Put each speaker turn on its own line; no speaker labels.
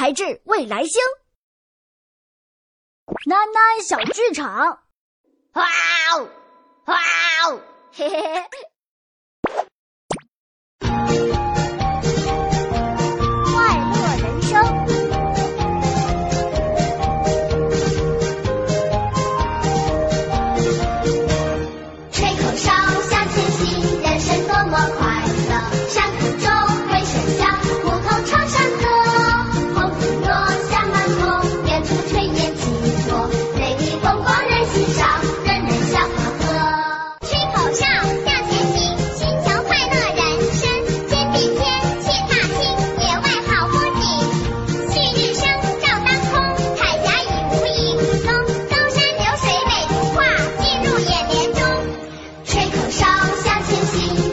才智未来星，囡囡小剧场，哇哦哇哦，嘿嘿嘿。Thank you.